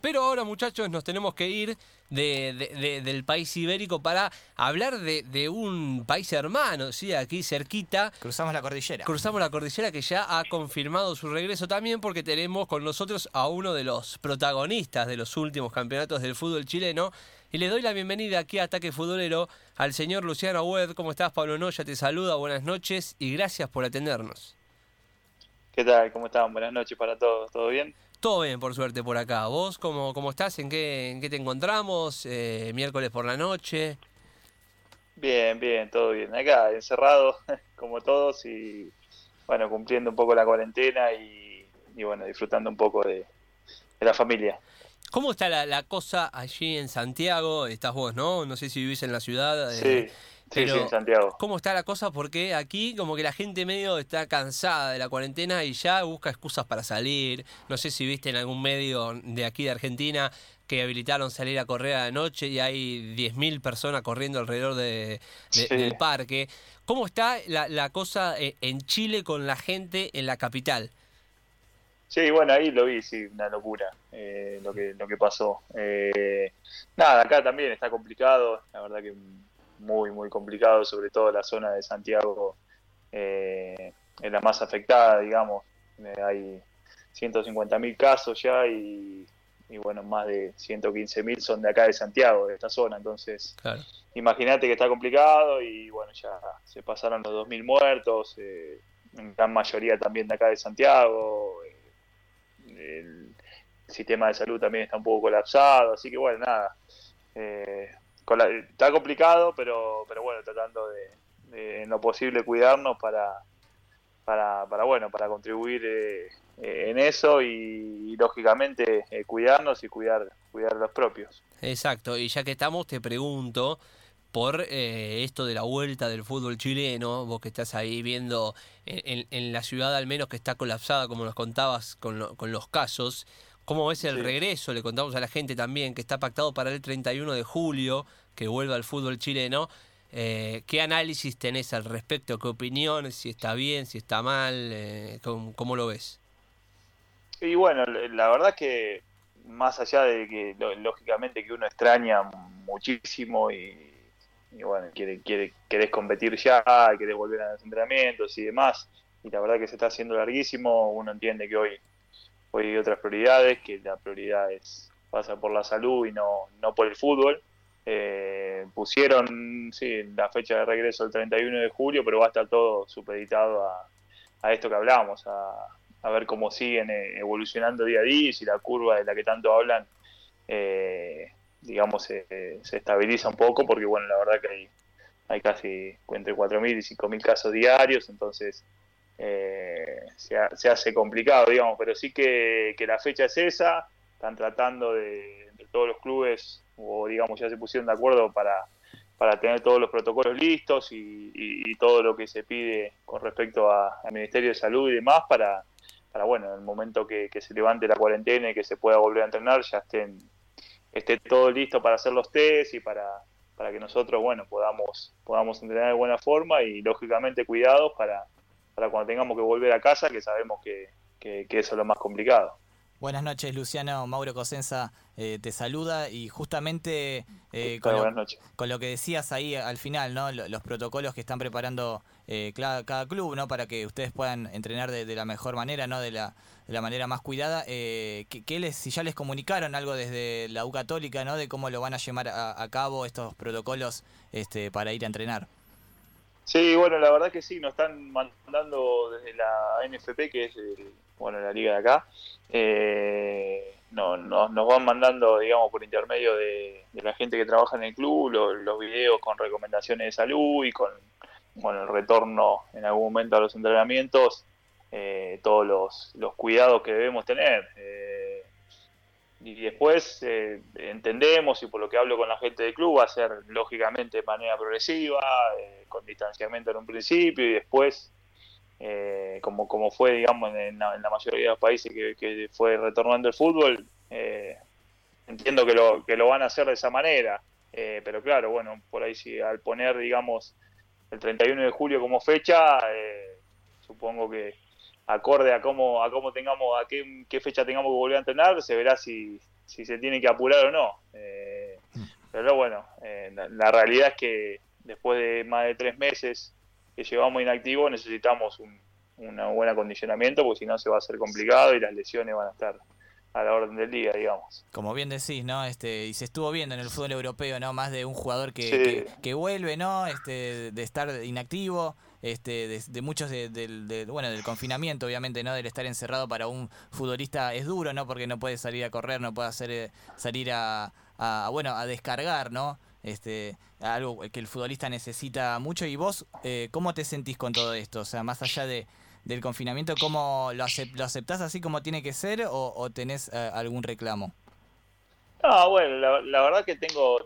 Pero ahora, muchachos, nos tenemos que ir de, del país ibérico para hablar de, un país hermano, ¿sí? Aquí cerquita. Cruzamos la cordillera. Cruzamos la cordillera que ya ha confirmado su regreso también porque tenemos con nosotros a uno de los protagonistas de los últimos campeonatos del fútbol chileno. Y le doy la bienvenida aquí a Ataque Futbolero al señor Luciano Wed. ¿Cómo estás, Pablo Noya? Te saluda, buenas noches y gracias por atendernos. ¿Qué tal? ¿Cómo están? Buenas noches para todos. ¿Todo bien? Todo bien, por suerte, por acá. ¿Vos cómo, cómo estás? ¿En qué, en qué te encontramos? Eh, ¿Miércoles por la noche? Bien, bien, todo bien. Acá, encerrado, como todos, y bueno, cumpliendo un poco la cuarentena y, bueno, disfrutando un poco de, la familia. ¿Cómo está la, cosa allí en Santiago? Estás vos, ¿no? No sé si vivís en la ciudad. Eh, sí. Sí, sí, en Santiago. ¿Cómo está la cosa? Porque aquí como que la gente medio está cansada de la cuarentena y ya busca excusas para salir. No sé si viste en algún medio de aquí de Argentina que habilitaron salir a correr a la noche y hay 10.000 personas corriendo alrededor de, del parque. ¿Cómo está la, cosa eh, en Chile con la gente en la capital? Sí, bueno, ahí lo vi, sí, una locura eh, lo, que, lo que pasó. Eh, nada, acá también está complicado, la verdad que muy, muy complicado, sobre todo la zona de Santiago eh, es la más afectada, digamos. Eh, hay 150.000 casos ya y, bueno, más de 115.000 son de acá de Santiago, de esta zona. Entonces, imagínate que está complicado y bueno, ya se pasaron los 2.000 muertos, eh, en gran mayoría también de acá de Santiago. Eh, el sistema de salud también está un poco colapsado, así que bueno, nada. Eh, está complicado, pero, pero bueno, tratando de, en lo posible cuidarnos para, para, para bueno, para contribuir eh, en eso y, lógicamente eh, cuidarnos y cuidar, cuidar los propios. Exacto, y ya que estamos, te pregunto por eh, esto de la vuelta del fútbol chileno, vos que estás ahí viendo en, en, la ciudad al menos que está colapsada, como nos contabas con, con los casos, ¿Cómo ves el regreso? Le contamos a la gente también que está pactado para el 31 de julio, que vuelva al fútbol chileno. Eh, ¿Qué análisis tenés al respecto? ¿Qué opiniones? Si está bien, si está mal, eh, ¿cómo, lo ves? Y bueno, la verdad que más allá de que lógicamente que uno extraña muchísimo y, bueno, quiere, quiere, querés competir ya, querés volver a los entrenamientos y demás, y la verdad que se está haciendo larguísimo, uno entiende que hoy hoy hay otras prioridades, que la prioridad es pasa por la salud y no, no por el fútbol. Eh, pusieron sí, la fecha de regreso el 31 de julio, pero va a estar todo supeditado a, esto que hablábamos, a, a, ver cómo siguen eh, evolucionando día a día y si la curva de la que tanto hablan, eh, digamos, se, se estabiliza un poco, porque bueno, la verdad que hay, hay casi entre 4.000 y 5.000 casos diarios, entonces eh, se, hace complicado, digamos, pero sí que, la fecha es esa, están tratando de, todos los clubes, o digamos ya se pusieron de acuerdo para, para tener todos los protocolos listos y, todo lo que se pide con respecto al Ministerio de Salud y demás para, para bueno, en el momento que, se levante la cuarentena y que se pueda volver a entrenar, ya estén esté todo listo para hacer los test y para, para que nosotros, bueno, podamos, podamos entrenar de buena forma y lógicamente cuidados para, para cuando tengamos que volver a casa, que sabemos que, eso es lo más complicado. Buenas noches, Luciano. Mauro Cosenza eh, te saluda y justamente eh, con, lo, con, lo, que decías ahí al final, ¿no? Los, protocolos que están preparando eh, cada, club, ¿no? Para que ustedes puedan entrenar de, la mejor manera, ¿no? De la, de la manera más cuidada. ¿qué, les, si ya les comunicaron algo desde la U Católica, ¿no? De cómo lo van a llevar a, a cabo estos protocolos este, para ir a entrenar. Sí, bueno, la verdad que sí, nos están mandando desde la NFP, que es bueno, la liga de acá, eh, no, nos van mandando, digamos, por intermedio de, la gente que trabaja en el club, los videos con recomendaciones de salud y con bueno, el retorno en algún momento a los entrenamientos, eh, todos los, los, cuidados que debemos tener. Eh, y después eh, entendemos y por lo que hablo con la gente del club va a ser lógicamente de manera progresiva, eh, con distanciamiento en un principio y después, eh, como, como fue digamos en la, mayoría de los países que, fue retornando el fútbol, entiendo que lo, que lo van a hacer de esa manera, pero claro, bueno, por ahí sí, al poner digamos el 31 de julio como fecha, supongo que acorde a cómo, a cómo tengamos, a qué, fecha tengamos que volver a entrenar, se verá si, si se tiene que apurar o no. Mm. pero bueno, la, realidad es que después de más de tres meses que llevamos inactivo necesitamos un, un buen acondicionamiento porque si no se va a hacer complicado y las lesiones van a estar a la orden del día, digamos. Como bien decís, ¿no? Este, y se estuvo viendo en el fútbol europeo, ¿no? Más de un jugador que, que, vuelve, ¿no? Este, de estar inactivo, este, de, muchos de, bueno, del confinamiento, obviamente, ¿no? Del estar encerrado para un futbolista es duro, ¿no? Porque no puede salir a correr, no puede hacer eh, salir a, bueno, a descargar, ¿no? Este, algo que el futbolista necesita mucho. ¿Y vos, eh, cómo te sentís con todo esto? O sea, más allá de, del confinamiento, ¿cómo lo, lo aceptás así como tiene que ser o, tenés eh, algún reclamo? No, bueno, la, verdad que tengo,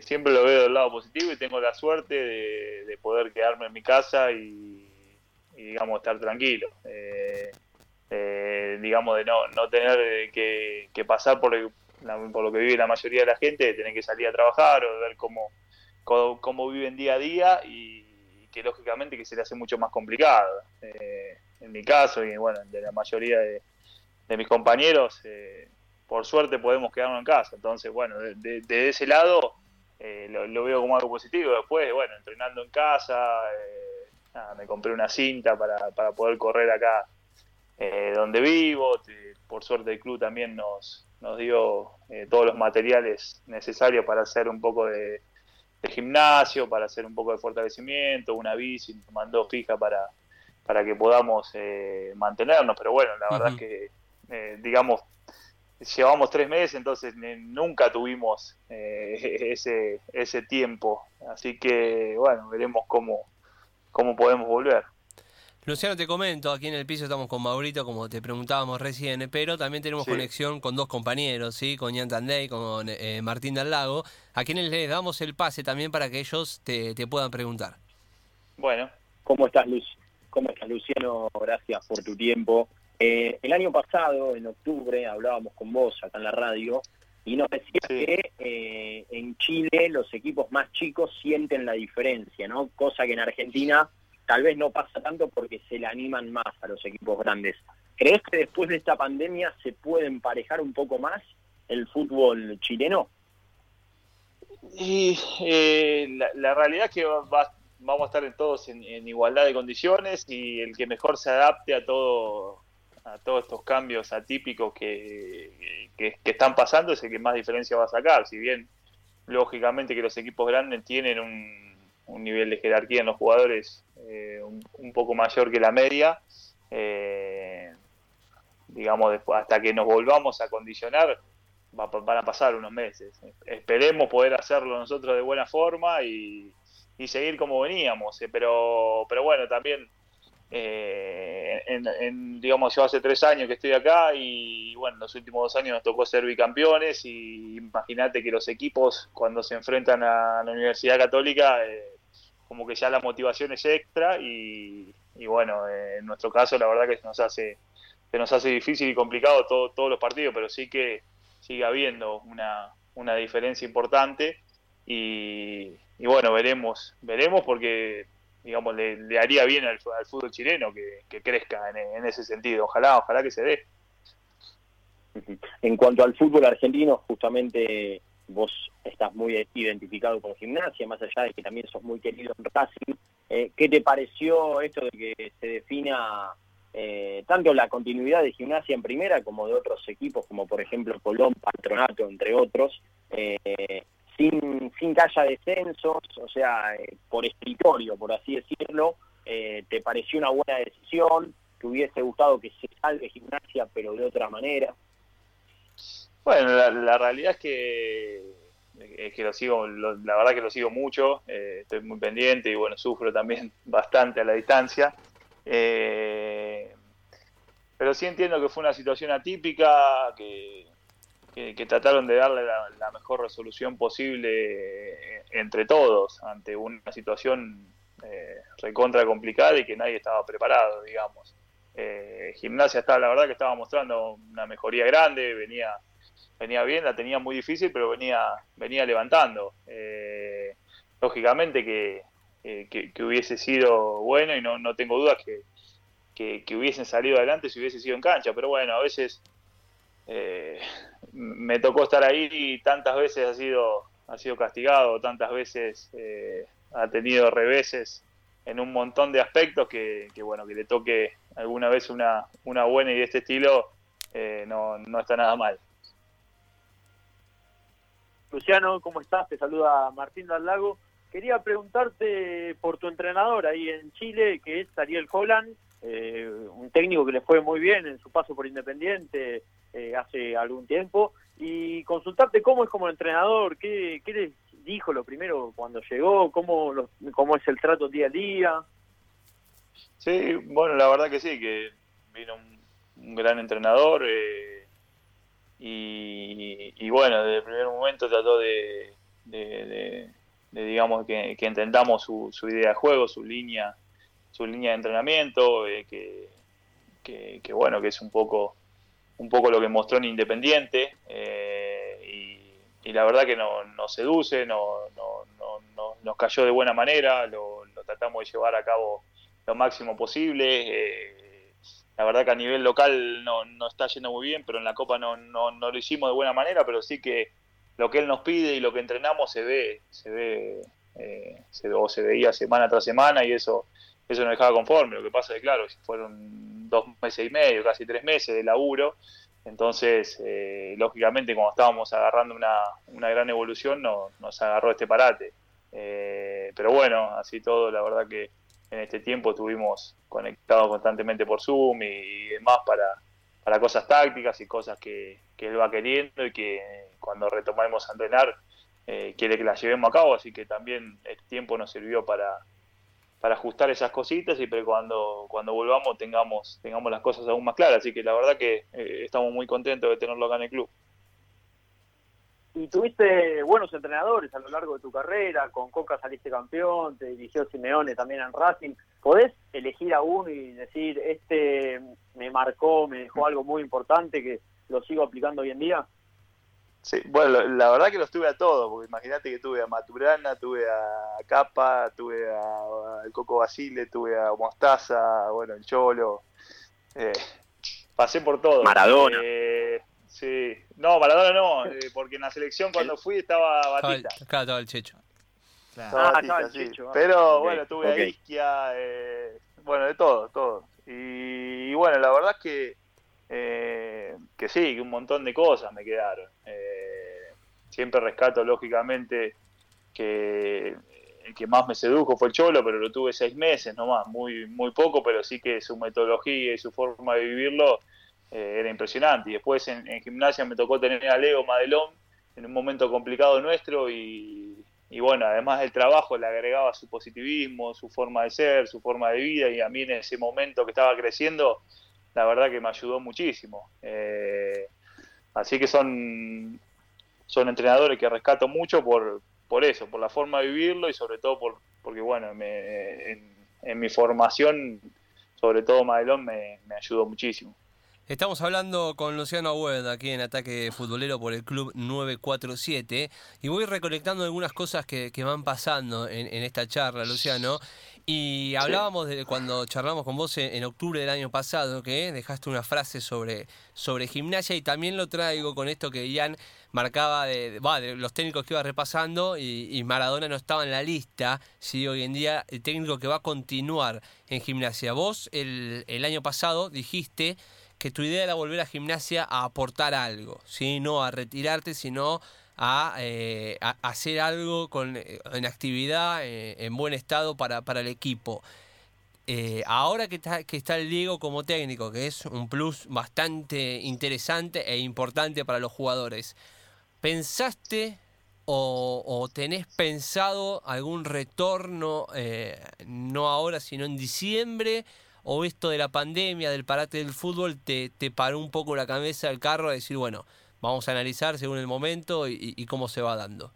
siempre lo veo del lado positivo y tengo la suerte de, poder quedarme en mi casa y, digamos, estar tranquilo. Eh, eh, digamos, de no, no tener que, pasar por, por lo que vive la mayoría de la gente, de tener que salir a trabajar o de ver cómo, cómo, viven día a día y que lógicamente que se le hace mucho más complicado. Eh, en mi caso y bueno, de la mayoría de, mis compañeros, eh, por suerte podemos quedarnos en casa. Entonces, bueno, de, ese lado eh, lo, veo como algo positivo. Después, bueno, entrenando en casa, me compré una cinta para, para poder correr acá donde vivo. Por suerte el club también nos, nos dio todos los materiales necesarios para hacer un poco de de gimnasio para hacer un poco de fortalecimiento, una bici, nos mandó fija para, para que podamos eh, mantenernos, pero bueno, la verdad es que, eh, digamos, llevamos tres meses, entonces nunca tuvimos eh, ese, ese tiempo, así que bueno, veremos cómo, cómo podemos volver. Luciano, te comento, aquí en el piso estamos con Maurito, como te preguntábamos recién, pero también tenemos conexión con dos compañeros, ¿sí? con Ian Tandey, con eh, Martín del Lago, a quienes les damos el pase también para que ellos te, puedan preguntar. Bueno. ¿Cómo estás, Luz? ¿Cómo estás, Luciano? Gracias por tu tiempo. Eh, el año pasado, en octubre, hablábamos con vos acá en la radio y nos decías que eh, en Chile los equipos más chicos sienten la diferencia, ¿no? Cosa que en Argentina tal vez no pasa tanto porque se le animan más a los equipos grandes. ¿Crees que después de esta pandemia se puede emparejar un poco más el fútbol chileno? Y eh, la, realidad es que vamos a estar todos en, igualdad de condiciones y el que mejor se adapte a todo a todos estos cambios atípicos que, están pasando es el que más diferencia va a sacar. Si bien lógicamente que los equipos grandes tienen un nivel de jerarquía en los jugadores eh, un, poco mayor que la media. Eh, digamos, después, hasta que nos volvamos a condicionar, van a pasar unos meses. Esperemos poder hacerlo nosotros de buena forma y, seguir como veníamos. Eh, pero, pero bueno, también, en, digamos, yo hace tres años que estoy acá y bueno, los últimos dos años nos tocó ser bicampeones y imagínate que los equipos cuando se enfrentan a la Universidad Católica como que ya la motivación es extra y, bueno, eh, en nuestro caso la verdad que se nos hace, se nos hace difícil y complicado todo, todos los partidos, pero sí que sigue habiendo una, una diferencia importante y, bueno, veremos, veremos porque digamos le, haría bien al, fútbol chileno que, crezca en, en, ese sentido, ojalá, ojalá que se dé. En cuanto al fútbol argentino, justamente vos estás muy identificado con gimnasia, más allá de que también sos muy querido en Racing. Eh, ¿Qué te pareció esto de que se defina eh, tanto la continuidad de gimnasia en primera como de otros equipos, como por ejemplo Colón, Patronato, entre otros, eh, sin, sin que haya descensos, o sea, por escritorio, por así decirlo? ¿Te pareció una buena decisión? ¿Te hubiese gustado que se salve gimnasia, pero de otra manera? Bueno, la, realidad es que, que lo sigo, la verdad que lo sigo mucho, eh, estoy muy pendiente y bueno, sufro también bastante a la distancia. Eh, pero sí entiendo que fue una situación atípica, que, que, trataron de darle la, mejor resolución posible entre todos ante una situación eh, recontra complicada y que nadie estaba preparado, digamos. gimnasia está, la verdad que estaba mostrando una mejoría grande, venía venía bien, la tenía muy difícil, pero venía, venía levantando. Eh, lógicamente que, que, hubiese sido bueno y no, no tengo dudas que, que, hubiesen salido adelante si hubiese sido en cancha, pero bueno, a veces eh, me tocó estar ahí y tantas veces ha sido, ha sido castigado, tantas veces eh, ha tenido reveses en un montón de aspectos que, bueno, que le toque alguna vez una, una buena y de este estilo eh, no, no está nada mal. Luciano, ¿cómo estás? Te saluda Martín Lago. Quería preguntarte por tu entrenador ahí en Chile, que es Ariel Holland, eh, un técnico que le fue muy bien en su paso por Independiente eh, hace algún tiempo, y consultarte cómo es como entrenador, qué, qué les dijo lo primero cuando llegó, cómo, cómo es el trato día a día. Sí, bueno, la verdad que sí, que vino un, gran entrenador eh, y, bueno, desde el primer momento trató de, digamos, que, que entendamos su, idea de juego, su línea, su línea de entrenamiento, eh, que, que, bueno, que es un poco, un poco lo que mostró en Independiente. Eh, y, la verdad que no, nos seduce, no, nos cayó de buena manera, lo, tratamos de llevar a cabo lo máximo posible. Eh, la verdad que a nivel local no, no, está yendo muy bien, pero en la Copa no, no, no, lo hicimos de buena manera, pero sí que lo que él nos pide y lo que entrenamos se ve, se ve, eh, se, o se veía semana tras semana y eso, eso nos dejaba conforme. Lo que pasa es que, claro, fueron dos meses y medio, casi tres meses de laburo, entonces, eh, lógicamente, cuando estábamos agarrando una, una gran evolución, no, nos agarró este parate. Eh, pero bueno, así todo, la verdad que en este tiempo estuvimos conectados constantemente por Zoom y, demás para, para cosas tácticas y cosas que, que él va queriendo y que cuando retomamos a entrenar eh, quiere que las llevemos a cabo, así que también el tiempo nos sirvió para, para ajustar esas cositas y cuando, cuando volvamos tengamos, tengamos las cosas aún más claras, así que la verdad que eh, estamos muy contentos de tenerlo acá en el club. Y tuviste buenos entrenadores a lo largo de tu carrera, con Coca saliste campeón, te dirigió Simeone también en Racing. ¿Podés elegir a uno y decir, este me marcó, me dejó algo muy importante que lo sigo aplicando hoy en día? Sí, bueno, la verdad que los tuve a todos, porque imagínate que tuve a Maturana, tuve a Capa, tuve a, Coco Basile, tuve a Mostaza, bueno, el Cholo. Eh, pasé por todo. Maradona. Eh, sí, no, Maradona no, eh, porque en la selección cuando fui estaba Batista. Acá estaba el Checho. Estaba ah, Batista, sí. Ah. Pero bueno, tuve a Isquia, bueno, de todo, todo. Y, y bueno, la verdad es que eh, que sí, que un montón de cosas me quedaron. Eh, siempre rescato, lógicamente, que el que más me sedujo fue el Cholo, pero lo tuve seis meses nomás, muy, muy poco, pero sí que su metodología y su forma de vivirlo eh, era impresionante. Y después en, gimnasia me tocó tener a Leo Madelón en un momento complicado nuestro y, bueno, además del trabajo le agregaba su positivismo, su forma de ser, su forma de vida y a mí en ese momento que estaba creciendo la verdad que me ayudó muchísimo. Eh, así que son, son entrenadores que rescato mucho por, por eso, por la forma de vivirlo y sobre todo por, porque, bueno, en, mi formación, sobre todo Madelón, me, me ayudó muchísimo. Estamos hablando con Luciano Agüed aquí en Ataque Futbolero por el Club 947 y voy recolectando algunas cosas que, van pasando en, esta charla, Luciano. Y hablábamos de cuando charlamos con vos en, octubre del año pasado, que dejaste una frase sobre, sobre gimnasia y también lo traigo con esto que Ian marcaba de, los técnicos que iba repasando y, Maradona no estaba en la lista, si hoy en día el técnico que va a continuar en gimnasia. Vos el, el año pasado dijiste que tu idea era volver a gimnasia a aportar algo, ¿sí? no a retirarte, sino eh, a, hacer algo con, eh, en actividad, eh, en buen estado para, para el equipo. ahora que está, que está el Diego como técnico, que es un plus bastante interesante e importante para los jugadores, ¿pensaste o, tenés pensado algún retorno, no ahora, sino en diciembre? ¿O esto de la pandemia, del parate del fútbol, te, te paró un poco la cabeza del carro a decir, bueno, vamos a analizar según el momento y, cómo se va dando.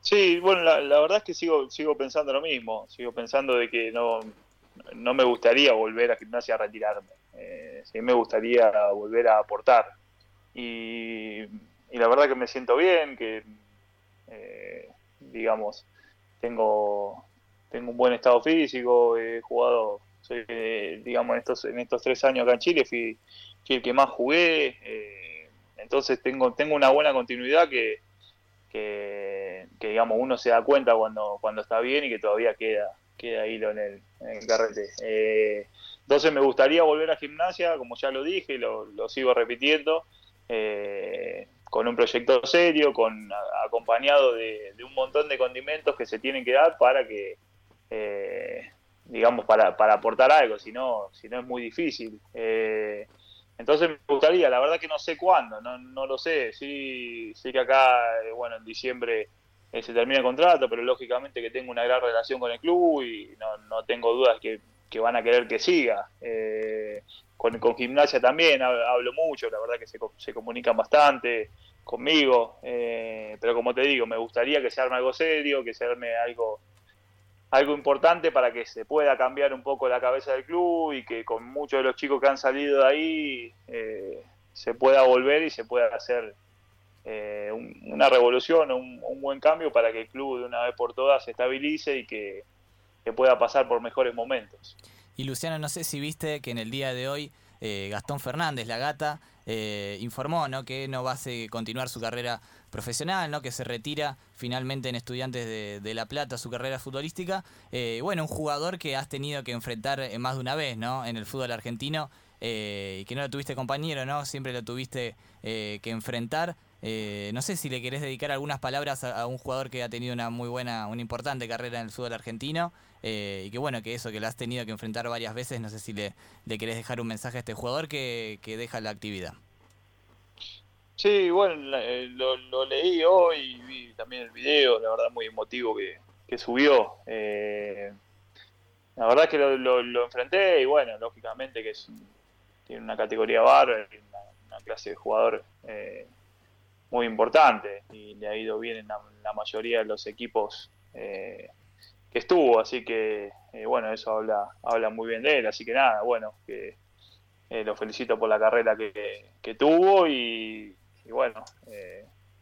Sí, bueno, la, verdad es que sigo, sigo pensando lo mismo, sigo pensando de que no, no me gustaría volver a gimnasia a retirarme, eh, sí me gustaría volver a aportar. Y, la verdad que me siento bien, que eh, digamos, tengo, tengo un buen estado físico, he jugado, eh, digamos, en estos, en estos tres años acá en Chile fui, el que más jugué. Eh, entonces tengo, tengo una buena continuidad que, que, digamos uno se da cuenta cuando, cuando está bien y que todavía queda, queda hilo en el, en carrete. Eh, entonces me gustaría volver a gimnasia, como ya lo dije, lo, lo sigo repitiendo, eh, con un proyecto serio, con acompañado de, un montón de condimentos que se tienen que dar para que, eh, digamos, para, para aportar algo, si no, si no es muy difícil. Eh, entonces me gustaría, la verdad que no sé cuándo, no, no lo sé, sí, sé que acá, bueno, en diciembre se termina el contrato, pero lógicamente que tengo una gran relación con el club y no, no tengo dudas que, que van a querer que siga. Eh, con, con, gimnasia también hablo mucho, la verdad que se, se comunican bastante conmigo, eh, pero como te digo, me gustaría que se arme algo serio, que se arme algo algo importante para que se pueda cambiar un poco la cabeza del club y que con muchos de los chicos que han salido de ahí eh, se pueda volver y se pueda hacer eh, una revolución, un, un, buen cambio para que el club de una vez por todas se estabilice y que, que pueda pasar por mejores momentos. Y Luciano, no sé si viste que en el día de hoy eh, Gastón Fernández, la gata, eh, informó ¿no? que no va a continuar su carrera profesional, ¿no? que se retira finalmente en Estudiantes de, La Plata su carrera futbolística. Eh, bueno, un jugador que has tenido que enfrentar más de una vez ¿no? en el fútbol argentino y que no lo tuviste compañero, ¿no? siempre lo tuviste que enfrentar. Eh, no sé si le querés dedicar algunas palabras a, un jugador que ha tenido una muy buena, una importante carrera en el fútbol argentino eh, y que bueno, que eso, que lo has tenido que enfrentar varias veces, no sé si le, le querés dejar un mensaje a este jugador que, deja la actividad. Sí, bueno, eh, lo, leí hoy vi también el video, la verdad muy emotivo que, subió. la verdad es que lo, enfrenté y bueno, lógicamente que es tiene una categoría bárbara, una, una clase de jugador muy importante y le ha ido bien en la, mayoría de los equipos eh, que estuvo, así que eh, bueno, eso habla, habla muy bien de él, así que nada, bueno, que eh, lo felicito por la carrera que, tuvo y, bueno,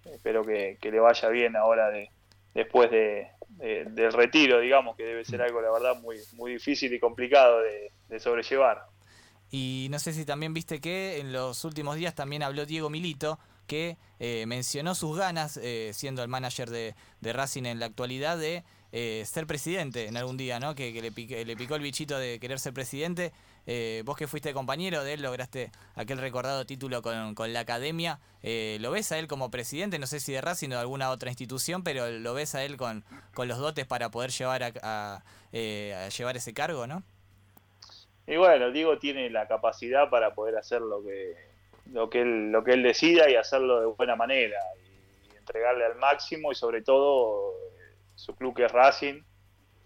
espero que, le vaya bien ahora de, después de, del retiro, digamos, que debe ser algo, la verdad, muy, muy difícil y complicado de, de sobrellevar. Y no sé si también viste que en los últimos días también habló Diego Milito, que eh, mencionó sus ganas, eh, siendo el manager de, Racing en la actualidad, de eh, ser presidente en algún día, ¿no? Que, le, picó el bichito de querer ser presidente. Vos que fuiste compañero de él, lograste aquel recordado título con, la academia. ¿Lo ves a él como presidente? No sé si de Racing o de alguna otra institución, pero lo ves a él con, con los dotes para poder llevar a, a llevar ese cargo, ¿no? Y bueno, Diego tiene la capacidad para poder hacer lo que lo que él, lo que él decida y hacerlo de buena manera y, entregarle al máximo y sobre todo su club que es Racing,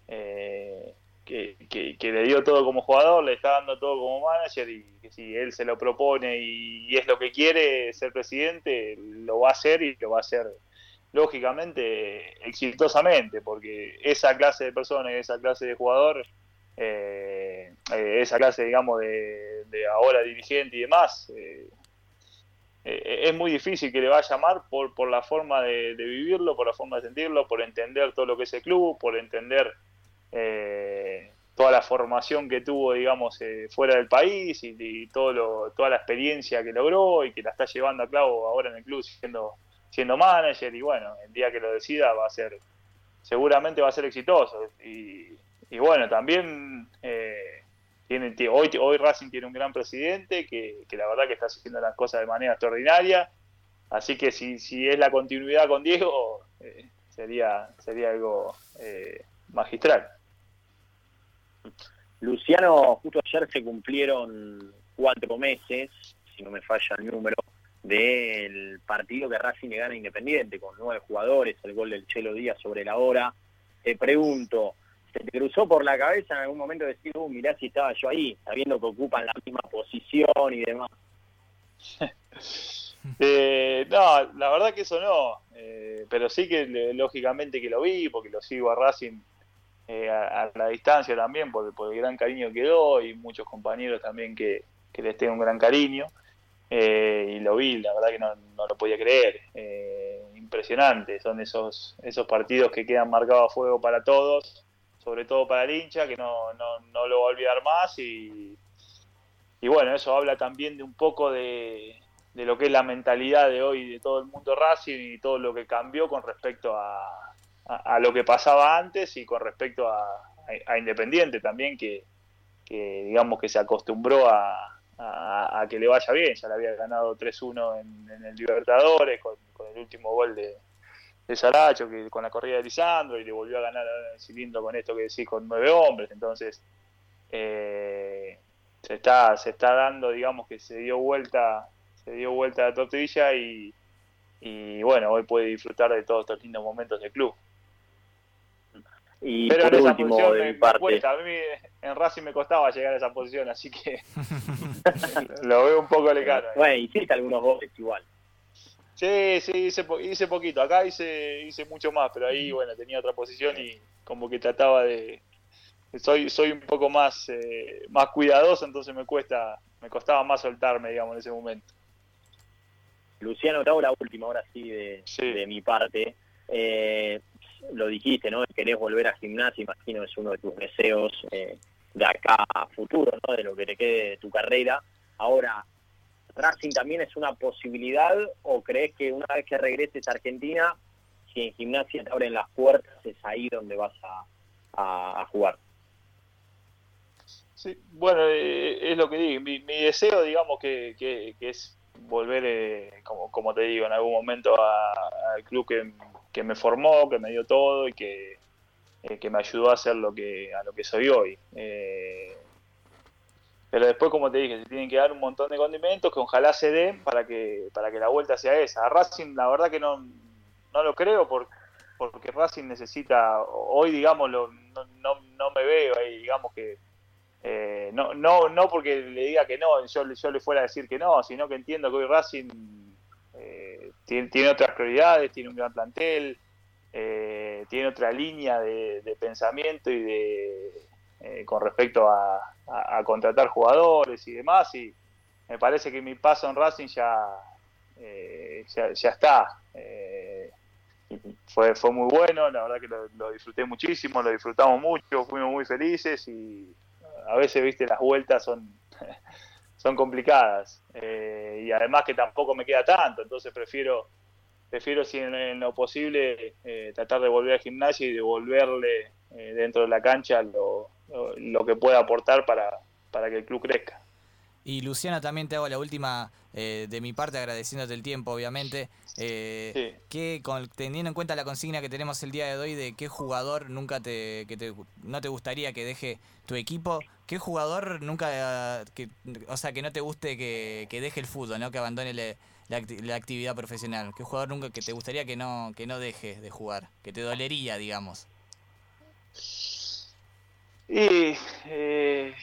eh, que, le dio todo como jugador, le está dando todo como manager y que si él se lo propone y, es lo que quiere ser presidente, lo va a hacer y lo va a hacer lógicamente exitosamente, porque esa clase de persona y esa clase de jugador, eh, eh, esa clase, digamos, de, de ahora dirigente y demás, eh, eh, es muy difícil que le vaya a llamar por, por la forma de, vivirlo, por la forma de sentirlo, por entender todo lo que es el club, por entender eh, toda la formación que tuvo, digamos, eh, fuera del país y, todo lo, toda la experiencia que logró y que la está llevando a cabo ahora en el club siendo, siendo manager y bueno, el día que lo decida va a ser, seguramente va a ser exitoso y, y bueno, también... Eh, hoy, hoy Racing tiene un gran presidente que, la verdad que está haciendo las cosas de manera extraordinaria. Así que si, si es la continuidad con Diego, eh, sería, sería algo eh, magistral. Luciano, justo ayer se cumplieron cuatro meses, si no me falla el número, del partido que Racing le gana Independiente, con nueve jugadores, el gol del Chelo Díaz sobre la hora. Te pregunto, ¿Se te cruzó por la cabeza en algún momento decir, uh, mirá si estaba yo ahí, sabiendo que ocupan la misma posición y demás? Eh, no, la verdad que eso no, eh, pero sí que lógicamente que lo vi, porque lo sigo a Racing eh, a, la distancia también, por, por, el gran cariño que doy, y muchos compañeros también que, les tengo un gran cariño, y lo vi, la verdad que no, no lo podía creer, impresionante, son esos, esos partidos que quedan marcados a fuego para todos, sobre todo para el hincha, que no, no, no lo va a olvidar más y, y bueno, eso habla también de un poco de, de lo que es la mentalidad de hoy de todo el mundo Racing y todo lo que cambió con respecto a, a, lo que pasaba antes y con respecto a, a Independiente también, que, digamos que se acostumbró a, que le vaya bien, ya le había ganado 3-1 en, el Libertadores con, el último gol de, de Saracho, que con la corrida de Lisandro, y le volvió a ganar el cilindro con esto que decís, con nueve hombres, entonces eh, se está se está dando digamos que se dio vuelta se dio vuelta la tortilla y, y bueno hoy puede disfrutar de todos estos lindos momentos del club y Pero por en esa último, posición me, cuesta. A mí en Racing me costaba llegar a esa posición, así que lo veo un poco lejano. Bueno, hiciste algunos goles igual. Sí, sí, hice, hice poquito. Acá hice, hice mucho más, pero ahí, bueno, tenía otra posición y como que trataba de... Soy, soy un poco más, eh, más cuidadoso, entonces me cuesta, me costaba más soltarme, digamos, en ese momento. Luciano, te hago la última, ahora sí, de, de mi parte. Eh, lo dijiste, ¿no? Querés volver a gimnasia, imagino es uno de tus deseos eh, de acá a futuro, ¿no? De lo que te quede de tu carrera. Ahora, ¿Racing también es una posibilidad o crees que una vez que regreses a Argentina, si en gimnasia te abren las puertas, es ahí donde vas a, jugar? Sí, bueno, eh, es lo que digo. Mi, deseo, digamos, que, que, es volver, eh, como, como te digo, en algún momento al club que, que me formó, que me dio todo y que, eh, que me ayudó a ser lo que, a lo que soy hoy. Eh, pero después, como te dije, se tienen que dar un montón de condimentos que ojalá se den para que, para que la vuelta sea esa. A Racing, la verdad que no, no lo creo porque, porque Racing necesita, hoy digamos, no, no, no me veo ahí, digamos que eh, no, no, no porque le diga que no, yo, yo le fuera a decir que no, sino que entiendo que hoy Racing tiene, otras prioridades, tiene un gran plantel, eh, tiene otra línea de, pensamiento y de eh, con respecto a, contratar jugadores y demás y me parece que mi paso en Racing ya eh, ya, está. Fue fue muy bueno la verdad que lo, disfruté muchísimo lo disfrutamos mucho fuimos muy felices y a veces viste las vueltas son son complicadas eh, y además que tampoco me queda tanto, entonces prefiero prefiero si en, lo posible eh, tratar de volver al gimnasio y devolverle eh, dentro de la cancha lo, lo, que pueda aportar para, para que el club crezca. Y Luciana, también te hago la última de mi parte, agradeciéndote el tiempo, obviamente. que con, teniendo en cuenta la consigna que tenemos el día de hoy de qué jugador nunca te, que te, no te gustaría que deje tu equipo, ¿Qué jugador nunca, que, o sea, que no te guste que, deje el fútbol, ¿no? que abandone la, actividad profesional? ¿Qué jugador nunca que te gustaría que no, que no deje de jugar? Que te dolería, digamos. Y eh,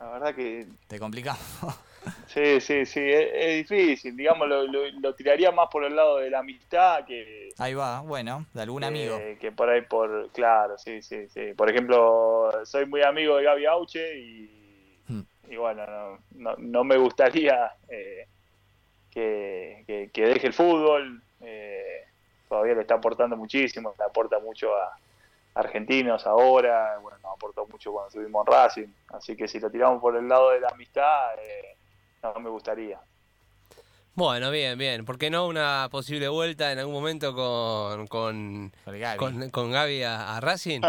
la verdad que... Te complicamos. Sí, sí, sí, es, difícil, digamos, lo, tiraría más por el lado de la amistad que... Ahí va, bueno, de algún amigo. Que por ahí, por, claro, sí, sí, sí. Por ejemplo, soy muy amigo de Gaby Auche y, hmm. y bueno, no, no, me gustaría eh, que, que, deje el fútbol, eh, todavía le está aportando muchísimo, le aporta mucho a, argentinos ahora, bueno, nos aportó mucho cuando estuvimos en Racing, así que si lo tiramos por el lado de la amistad, eh, no me gustaría. Bueno, bien, bien. ¿Por qué no una posible vuelta en algún momento con con, con, Gaby, a, Racing?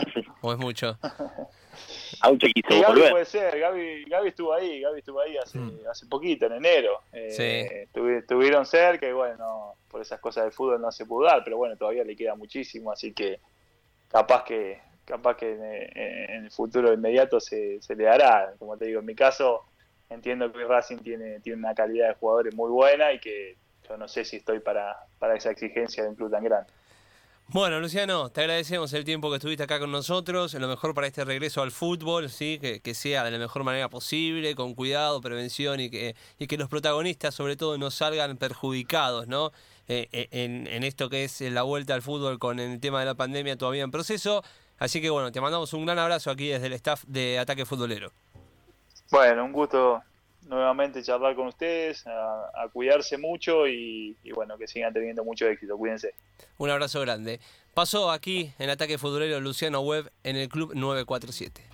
¿O es mucho? Auche quiso Gaby puede ser, Gaby, Gaby, estuvo ahí, Gaby estuvo ahí hace, mm. hace poquito, en enero. Eh, estuvieron cerca y bueno, por esas cosas del fútbol no se pudo dar, pero bueno, todavía le queda muchísimo, así que capaz que capaz que en, el futuro inmediato se, se le dará. Como te digo, en mi caso entiendo que Racing tiene, tiene una calidad de jugadores muy buena y que yo no sé si estoy para, para esa exigencia de un club tan grande. Bueno, Luciano, te agradecemos el tiempo que estuviste acá con nosotros, lo mejor para este regreso al fútbol, ¿sí? que, que sea de la mejor manera posible, con cuidado, prevención y que, y que los protagonistas sobre todo no salgan perjudicados ¿no? Eh, eh, en, en esto que es la vuelta al fútbol con el tema de la pandemia todavía en proceso. Así que bueno, te mandamos un gran abrazo aquí desde el staff de Ataque Futbolero. Bueno, un gusto nuevamente charlar con ustedes, a, cuidarse mucho y, y, bueno, que sigan teniendo mucho éxito. Cuídense. Un abrazo grande. Pasó aquí en Ataque Futbolero Luciano Webb en el Club 947.